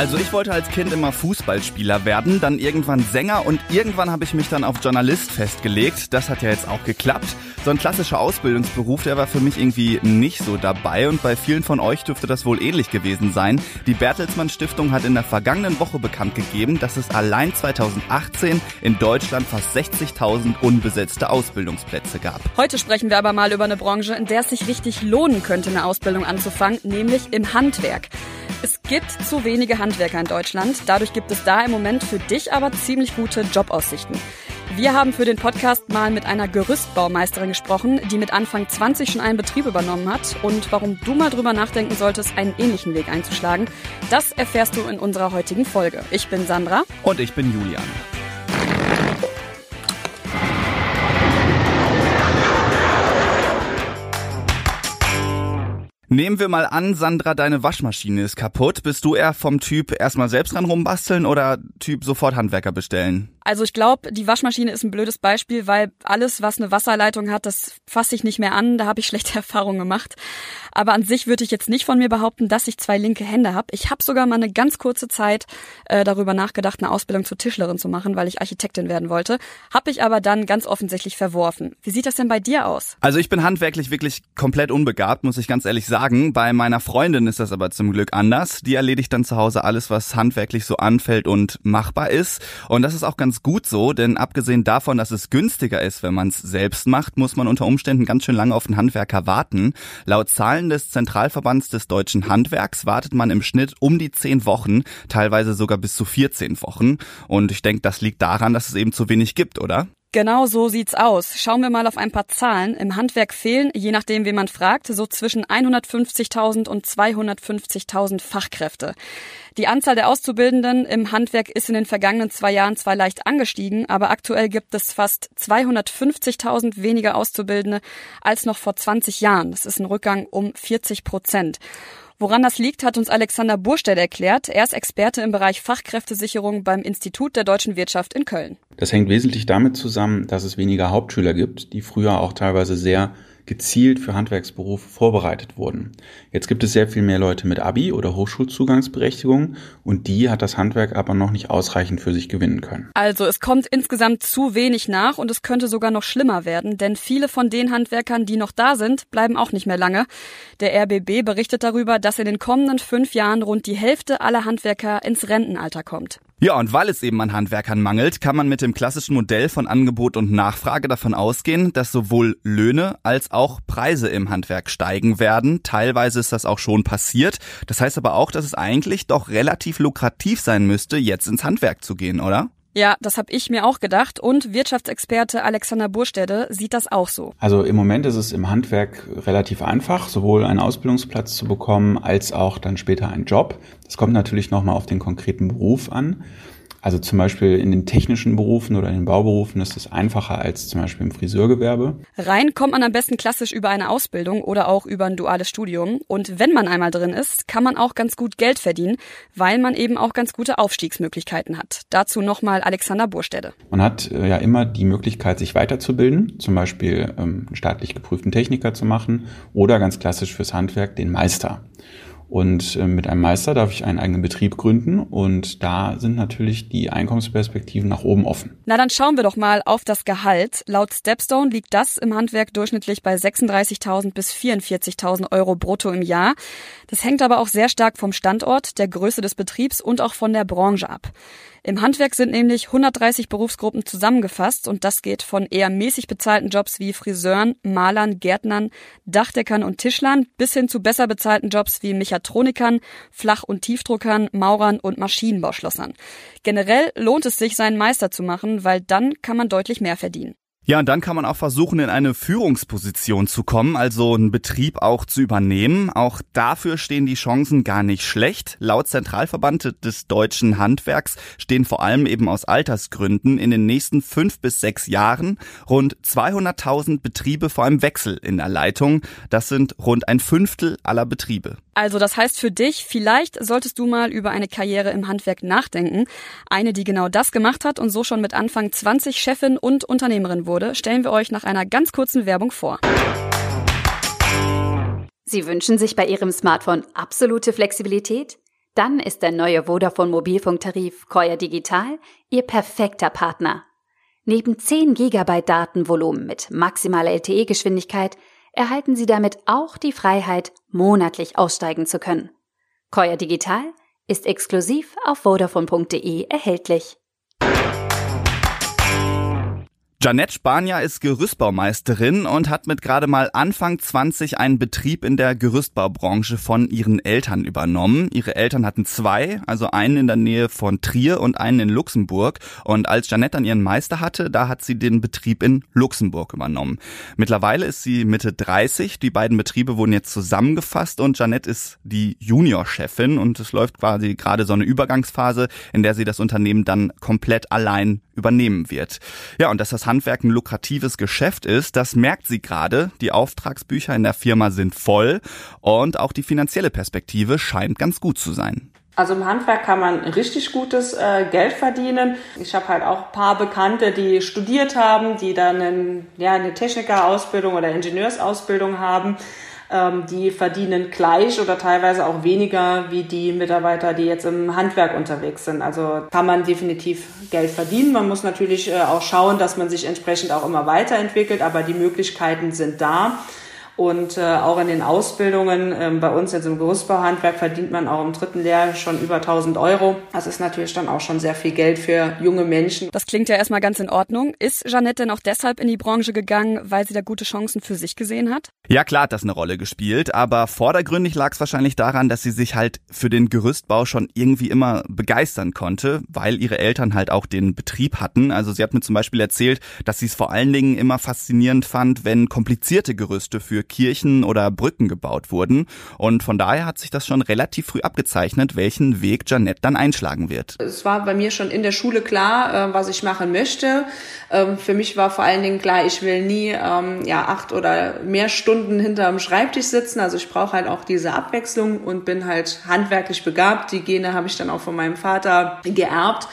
Also ich wollte als Kind immer Fußballspieler werden, dann irgendwann Sänger und irgendwann habe ich mich dann auf Journalist festgelegt. Das hat ja jetzt auch geklappt. So ein klassischer Ausbildungsberuf, der war für mich irgendwie nicht so dabei und bei vielen von euch dürfte das wohl ähnlich gewesen sein. Die Bertelsmann Stiftung hat in der vergangenen Woche bekannt gegeben, dass es allein 2018 in Deutschland fast 60.000 unbesetzte Ausbildungsplätze gab. Heute sprechen wir aber mal über eine Branche, in der es sich richtig lohnen könnte, eine Ausbildung anzufangen, nämlich im Handwerk. Es gibt zu wenige Handwerker in Deutschland. Dadurch gibt es da im Moment für dich aber ziemlich gute Jobaussichten. Wir haben für den Podcast mal mit einer Gerüstbaumeisterin gesprochen, die mit Anfang 20 schon einen Betrieb übernommen hat. Und warum du mal drüber nachdenken solltest, einen ähnlichen Weg einzuschlagen, das erfährst du in unserer heutigen Folge. Ich bin Sandra. Und ich bin Julian. Nehmen wir mal an, Sandra, deine Waschmaschine ist kaputt. Bist du eher vom Typ erstmal selbst dran rumbasteln oder Typ sofort Handwerker bestellen? Also ich glaube, die Waschmaschine ist ein blödes Beispiel, weil alles, was eine Wasserleitung hat, das fasse ich nicht mehr an. Da habe ich schlechte Erfahrungen gemacht. Aber an sich würde ich jetzt nicht von mir behaupten, dass ich zwei linke Hände habe. Ich habe sogar mal eine ganz kurze Zeit äh, darüber nachgedacht, eine Ausbildung zur Tischlerin zu machen, weil ich Architektin werden wollte. Habe ich aber dann ganz offensichtlich verworfen. Wie sieht das denn bei dir aus? Also ich bin handwerklich wirklich komplett unbegabt, muss ich ganz ehrlich sagen. Bei meiner Freundin ist das aber zum Glück anders. Die erledigt dann zu Hause alles, was handwerklich so anfällt und machbar ist. Und das ist auch ganz gut so, denn abgesehen davon, dass es günstiger ist, wenn man es selbst macht, muss man unter Umständen ganz schön lange auf einen Handwerker warten. Laut Zahlen des Zentralverbands des deutschen Handwerks wartet man im Schnitt um die zehn Wochen, teilweise sogar bis zu 14 Wochen. Und ich denke, das liegt daran, dass es eben zu wenig gibt, oder? Genau so sieht's aus. Schauen wir mal auf ein paar Zahlen. Im Handwerk fehlen, je nachdem, wie man fragt, so zwischen 150.000 und 250.000 Fachkräfte. Die Anzahl der Auszubildenden im Handwerk ist in den vergangenen zwei Jahren zwar leicht angestiegen, aber aktuell gibt es fast 250.000 weniger Auszubildende als noch vor 20 Jahren. Das ist ein Rückgang um 40 Prozent. Woran das liegt, hat uns Alexander Burstedt erklärt. Er ist Experte im Bereich Fachkräftesicherung beim Institut der deutschen Wirtschaft in Köln. Das hängt wesentlich damit zusammen, dass es weniger Hauptschüler gibt, die früher auch teilweise sehr gezielt für Handwerksberufe vorbereitet wurden. Jetzt gibt es sehr viel mehr Leute mit Abi oder Hochschulzugangsberechtigung und die hat das Handwerk aber noch nicht ausreichend für sich gewinnen können. Also es kommt insgesamt zu wenig nach und es könnte sogar noch schlimmer werden, denn viele von den Handwerkern, die noch da sind, bleiben auch nicht mehr lange. Der RBB berichtet darüber, dass in den kommenden fünf Jahren rund die Hälfte aller Handwerker ins Rentenalter kommt. Ja, und weil es eben an Handwerkern mangelt, kann man mit dem klassischen Modell von Angebot und Nachfrage davon ausgehen, dass sowohl Löhne als auch Preise im Handwerk steigen werden. Teilweise ist das auch schon passiert. Das heißt aber auch, dass es eigentlich doch relativ lukrativ sein müsste, jetzt ins Handwerk zu gehen, oder? Ja, das habe ich mir auch gedacht und Wirtschaftsexperte Alexander Burstede sieht das auch so. Also im Moment ist es im Handwerk relativ einfach, sowohl einen Ausbildungsplatz zu bekommen als auch dann später einen Job. Das kommt natürlich nochmal auf den konkreten Beruf an. Also zum Beispiel in den technischen Berufen oder in den Bauberufen ist es einfacher als zum Beispiel im Friseurgewerbe. Rein kommt man am besten klassisch über eine Ausbildung oder auch über ein duales Studium. Und wenn man einmal drin ist, kann man auch ganz gut Geld verdienen, weil man eben auch ganz gute Aufstiegsmöglichkeiten hat. Dazu nochmal Alexander Burstede. Man hat äh, ja immer die Möglichkeit, sich weiterzubilden, zum Beispiel ähm, einen staatlich geprüften Techniker zu machen oder ganz klassisch fürs Handwerk den Meister. Und äh, mit einem Meister darf ich einen eigenen Betrieb gründen und da sind natürlich die Einkommensperspektiven nach oben offen. Na dann schauen wir doch mal auf das Gehalt. Laut Stepstone liegt das im Handwerk durchschnittlich bei 36.000 bis 44.000 Euro brutto im Jahr. Das hängt aber auch sehr stark vom Standort, der Größe des Betriebs und auch von der Branche ab. Im Handwerk sind nämlich 130 Berufsgruppen zusammengefasst und das geht von eher mäßig bezahlten Jobs wie Friseuren, Malern, Gärtnern, Dachdeckern und Tischlern bis hin zu besser bezahlten Jobs wie Mechatronikern, Flach- und Tiefdruckern, Maurern und Maschinenbauschlossern. Generell lohnt es sich, seinen Meister zu machen, weil dann kann man deutlich mehr verdienen. Ja, und dann kann man auch versuchen, in eine Führungsposition zu kommen, also einen Betrieb auch zu übernehmen. Auch dafür stehen die Chancen gar nicht schlecht. Laut Zentralverband des deutschen Handwerks stehen vor allem eben aus Altersgründen in den nächsten fünf bis sechs Jahren rund 200.000 Betriebe vor einem Wechsel in der Leitung. Das sind rund ein Fünftel aller Betriebe. Also das heißt für dich, vielleicht solltest du mal über eine Karriere im Handwerk nachdenken. Eine, die genau das gemacht hat und so schon mit Anfang 20 Chefin und Unternehmerin wurde, stellen wir euch nach einer ganz kurzen Werbung vor. Sie wünschen sich bei Ihrem Smartphone absolute Flexibilität? Dann ist der neue Vodafone Mobilfunktarif Koya Digital Ihr perfekter Partner. Neben 10 GB Datenvolumen mit maximaler LTE-Geschwindigkeit erhalten Sie damit auch die Freiheit, monatlich aussteigen zu können. Koya Digital ist exklusiv auf vodafone.de erhältlich. Janette Spanier ist Gerüstbaumeisterin und hat mit gerade mal Anfang 20 einen Betrieb in der Gerüstbaubranche von ihren Eltern übernommen. Ihre Eltern hatten zwei, also einen in der Nähe von Trier und einen in Luxemburg. Und als Janette dann ihren Meister hatte, da hat sie den Betrieb in Luxemburg übernommen. Mittlerweile ist sie Mitte 30. Die beiden Betriebe wurden jetzt zusammengefasst und Janette ist die Juniorchefin und es läuft quasi gerade so eine Übergangsphase, in der sie das Unternehmen dann komplett allein übernehmen wird. Ja, und das Handwerk ein lukratives Geschäft ist, das merkt sie gerade. Die Auftragsbücher in der Firma sind voll und auch die finanzielle Perspektive scheint ganz gut zu sein. Also im Handwerk kann man richtig gutes äh, Geld verdienen. Ich habe halt auch paar Bekannte, die studiert haben, die dann einen, ja, eine Technikerausbildung oder Ingenieursausbildung haben ähm, die verdienen gleich oder teilweise auch weniger wie die Mitarbeiter, die jetzt im Handwerk unterwegs sind. Also kann man definitiv Geld verdienen. Man muss natürlich äh, auch schauen, dass man sich entsprechend auch immer weiterentwickelt, aber die Möglichkeiten sind da. Und äh, auch in den Ausbildungen, ähm, bei uns jetzt im Gerüstbauhandwerk verdient man auch im dritten Lehrjahr schon über 1000 Euro. Das ist natürlich dann auch schon sehr viel Geld für junge Menschen. Das klingt ja erstmal ganz in Ordnung. Ist Jeanette denn auch deshalb in die Branche gegangen, weil sie da gute Chancen für sich gesehen hat? Ja, klar hat das eine Rolle gespielt, aber vordergründig lag es wahrscheinlich daran, dass sie sich halt für den Gerüstbau schon irgendwie immer begeistern konnte, weil ihre Eltern halt auch den Betrieb hatten. Also sie hat mir zum Beispiel erzählt, dass sie es vor allen Dingen immer faszinierend fand, wenn komplizierte Gerüste für Kirchen oder Brücken gebaut wurden. Und von daher hat sich das schon relativ früh abgezeichnet, welchen Weg Janette dann einschlagen wird. Es war bei mir schon in der Schule klar, äh, was ich machen möchte. Ähm, für mich war vor allen Dingen klar, ich will nie ähm, ja, acht oder mehr Stunden hinterm Schreibtisch sitzen. Also ich brauche halt auch diese Abwechslung und bin halt handwerklich begabt. Die Gene habe ich dann auch von meinem Vater geerbt.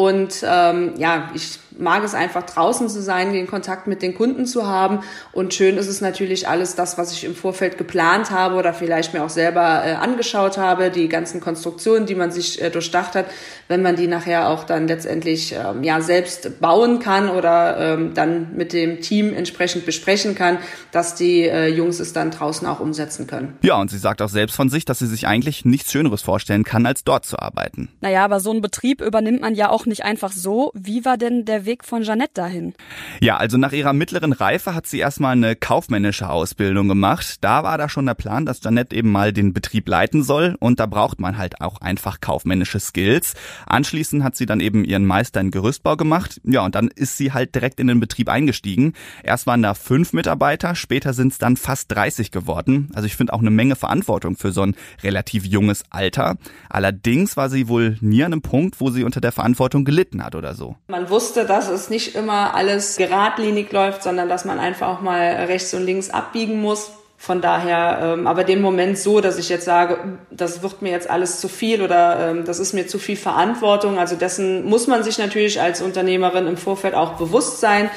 Und ähm, ja, ich mag es einfach draußen zu sein, den Kontakt mit den Kunden zu haben. Und schön ist es natürlich alles das, was ich im Vorfeld geplant habe oder vielleicht mir auch selber äh, angeschaut habe, die ganzen Konstruktionen, die man sich äh, durchdacht hat, wenn man die nachher auch dann letztendlich ähm, ja selbst bauen kann oder ähm, dann mit dem Team entsprechend besprechen kann, dass die äh, Jungs es dann draußen auch umsetzen können. Ja, und sie sagt auch selbst von sich, dass sie sich eigentlich nichts Schöneres vorstellen kann, als dort zu arbeiten. Naja, aber so einen Betrieb übernimmt man ja auch nicht einfach so. Wie war denn der Weg von Jeannette dahin? Ja, also nach ihrer mittleren Reife hat sie erstmal eine kaufmännische Ausbildung gemacht. Da war da schon der Plan, dass Jeannette eben mal den Betrieb leiten soll und da braucht man halt auch einfach kaufmännische Skills. Anschließend hat sie dann eben ihren Meister in Gerüstbau gemacht. Ja, und dann ist sie halt direkt in den Betrieb eingestiegen. Erst waren da fünf Mitarbeiter, später sind es dann fast 30 geworden. Also ich finde auch eine Menge Verantwortung für so ein relativ junges Alter. Allerdings war sie wohl nie an einem Punkt, wo sie unter der Verantwortung gelitten hat oder so. Man wusste, dass es nicht immer alles geradlinig läuft, sondern dass man einfach auch mal rechts und links abbiegen muss. Von daher, ähm, aber den Moment so, dass ich jetzt sage, das wird mir jetzt alles zu viel oder ähm, das ist mir zu viel Verantwortung. Also dessen muss man sich natürlich als Unternehmerin im Vorfeld auch bewusst sein.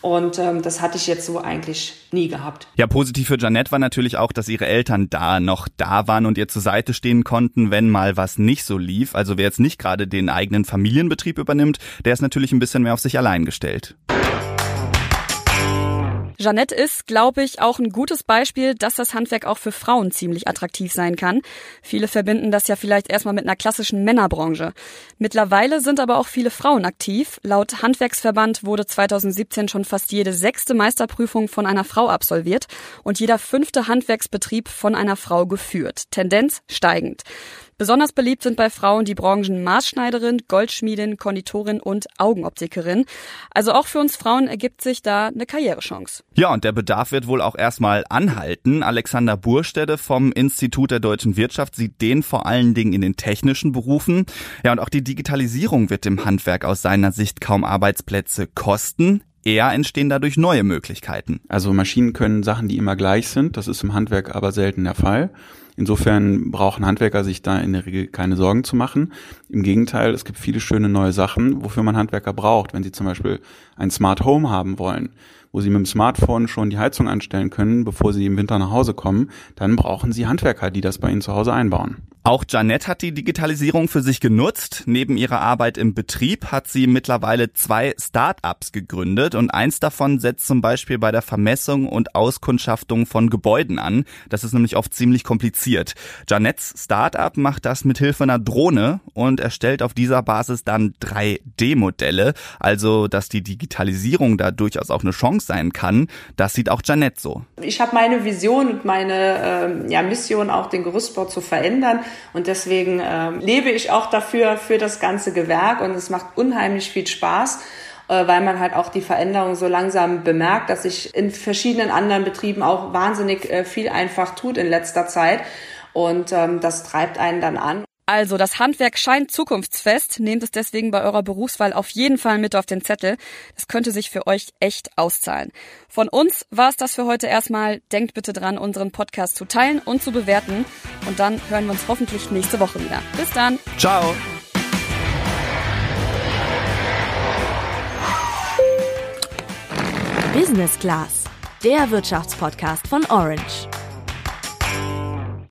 Und ähm, das hatte ich jetzt so eigentlich nie gehabt. Ja, positiv für Janette war natürlich auch, dass ihre Eltern da noch da waren und ihr zur Seite stehen konnten, wenn mal was nicht so lief. Also wer jetzt nicht gerade den eigenen Familienbetrieb übernimmt, der ist natürlich ein bisschen mehr auf sich allein gestellt. Jeanette ist, glaube ich, auch ein gutes Beispiel, dass das Handwerk auch für Frauen ziemlich attraktiv sein kann. Viele verbinden das ja vielleicht erstmal mit einer klassischen Männerbranche. Mittlerweile sind aber auch viele Frauen aktiv. Laut Handwerksverband wurde 2017 schon fast jede sechste Meisterprüfung von einer Frau absolviert und jeder fünfte Handwerksbetrieb von einer Frau geführt. Tendenz steigend. Besonders beliebt sind bei Frauen die Branchen Maßschneiderin, Goldschmiedin, Konditorin und Augenoptikerin. Also auch für uns Frauen ergibt sich da eine Karrierechance. Ja, und der Bedarf wird wohl auch erstmal anhalten. Alexander Burstede vom Institut der deutschen Wirtschaft sieht den vor allen Dingen in den technischen Berufen. Ja, und auch die Digitalisierung wird dem Handwerk aus seiner Sicht kaum Arbeitsplätze kosten. Eher entstehen dadurch neue Möglichkeiten. Also Maschinen können Sachen, die immer gleich sind. Das ist im Handwerk aber selten der Fall. Insofern brauchen Handwerker sich da in der Regel keine Sorgen zu machen. Im Gegenteil, es gibt viele schöne neue Sachen, wofür man Handwerker braucht. Wenn Sie zum Beispiel ein Smart Home haben wollen, wo Sie mit dem Smartphone schon die Heizung anstellen können, bevor Sie im Winter nach Hause kommen, dann brauchen Sie Handwerker, die das bei Ihnen zu Hause einbauen. Auch Janette hat die Digitalisierung für sich genutzt. Neben ihrer Arbeit im Betrieb hat sie mittlerweile zwei Start-ups gegründet und eins davon setzt zum Beispiel bei der Vermessung und Auskundschaftung von Gebäuden an. Das ist nämlich oft ziemlich kompliziert. Janettes Start-up macht das mit Hilfe einer Drohne und erstellt auf dieser Basis dann 3D-Modelle. Also, dass die Digitalisierung da durchaus auch eine Chance sein kann, das sieht auch Janette so. Ich habe meine Vision und meine äh, ja, Mission auch den Gerüstbau zu verändern und deswegen ähm, lebe ich auch dafür, für das ganze Gewerk und es macht unheimlich viel Spaß äh, weil man halt auch die Veränderung so langsam bemerkt, dass sich in verschiedenen anderen Betrieben auch wahnsinnig äh, viel einfach tut in letzter Zeit. Und ähm, das treibt einen dann an. Also, das Handwerk scheint zukunftsfest. Nehmt es deswegen bei eurer Berufswahl auf jeden Fall mit auf den Zettel. Das könnte sich für euch echt auszahlen. Von uns war es das für heute erstmal. Denkt bitte dran, unseren Podcast zu teilen und zu bewerten. Und dann hören wir uns hoffentlich nächste Woche wieder. Bis dann. Ciao. Business Class, der Wirtschaftspodcast von Orange.